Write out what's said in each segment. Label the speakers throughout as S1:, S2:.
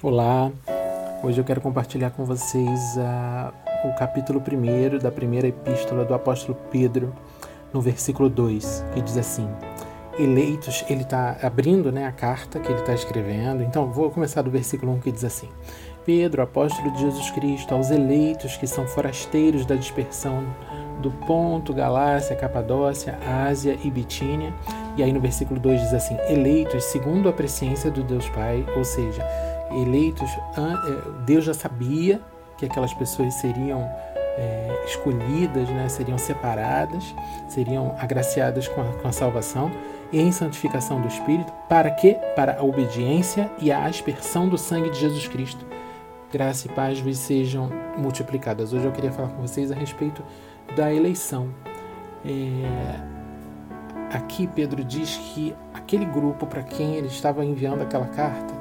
S1: Olá, hoje eu quero compartilhar com vocês uh, o capítulo 1 da primeira epístola do apóstolo Pedro, no versículo 2, que diz assim: Eleitos, ele está abrindo né, a carta que ele está escrevendo, então vou começar do versículo 1 que diz assim: Pedro, apóstolo de Jesus Cristo, aos eleitos que são forasteiros da dispersão do Ponto, Galácia, Capadócia, Ásia e Bitínia. E aí no versículo 2 diz assim: eleitos segundo a presciência do Deus Pai, ou seja, eleitos, é, Deus já sabia que aquelas pessoas seriam é, escolhidas, né, seriam separadas, seriam agraciadas com a, com a salvação em santificação do Espírito. Para quê? Para a obediência e a aspersão do sangue de Jesus Cristo. Graça e paz vos sejam multiplicadas. Hoje eu queria falar com vocês a respeito da eleição. É, aqui Pedro diz que aquele grupo para quem ele estava enviando aquela carta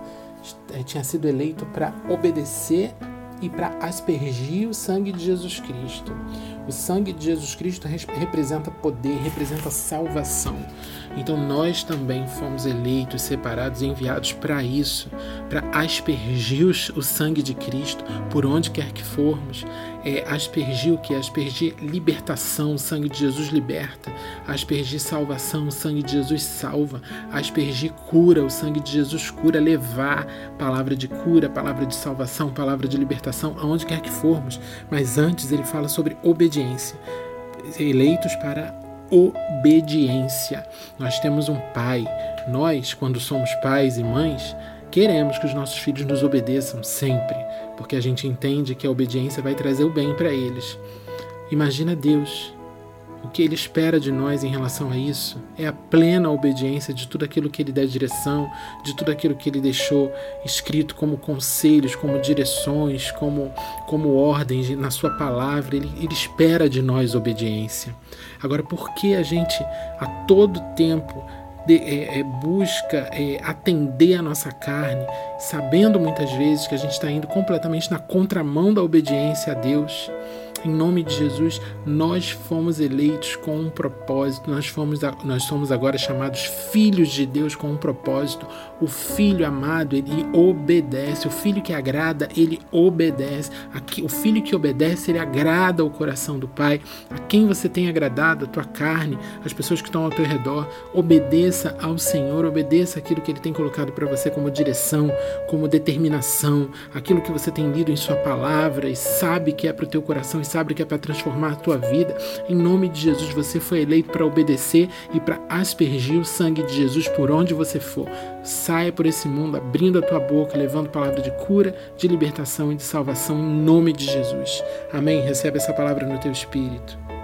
S1: tinha sido eleito para obedecer e para aspergir o sangue de Jesus Cristo. O sangue de Jesus Cristo representa poder, representa salvação. Então nós também fomos eleitos, separados, enviados para isso, para aspergir o sangue de Cristo por onde quer que formos. É, aspergir o que? Aspergir libertação, o sangue de Jesus liberta. Aspergir salvação, o sangue de Jesus salva. Aspergir cura, o sangue de Jesus cura. Levar palavra de cura, palavra de salvação, palavra de libertação, aonde quer que formos. Mas antes ele fala sobre obediência. Eleitos para obediência. Nós temos um pai. Nós, quando somos pais e mães, queremos que os nossos filhos nos obedeçam sempre, porque a gente entende que a obediência vai trazer o bem para eles. Imagina Deus o que ele espera de nós em relação a isso é a plena obediência de tudo aquilo que ele dá direção, de tudo aquilo que ele deixou escrito como conselhos, como direções, como, como ordens na sua palavra. Ele, ele espera de nós obediência. Agora, por que a gente a todo tempo de, é, é, busca é, atender a nossa carne, sabendo muitas vezes que a gente está indo completamente na contramão da obediência a Deus? Em nome de Jesus, nós fomos eleitos com um propósito, nós, fomos, nós somos agora chamados filhos de Deus com um propósito. O filho amado, ele obedece, o filho que agrada, ele obedece. O filho que obedece, ele agrada o coração do Pai. A quem você tem agradado, a tua carne, as pessoas que estão ao teu redor, obedeça ao Senhor, obedeça aquilo que ele tem colocado para você como direção, como determinação, aquilo que você tem lido em Sua palavra e sabe que é para o teu coração sabe que é para transformar a tua vida. Em nome de Jesus, você foi eleito para obedecer e para aspergir o sangue de Jesus por onde você for. Saia por esse mundo abrindo a tua boca, levando palavra de cura, de libertação e de salvação em nome de Jesus. Amém. Recebe essa palavra no teu espírito.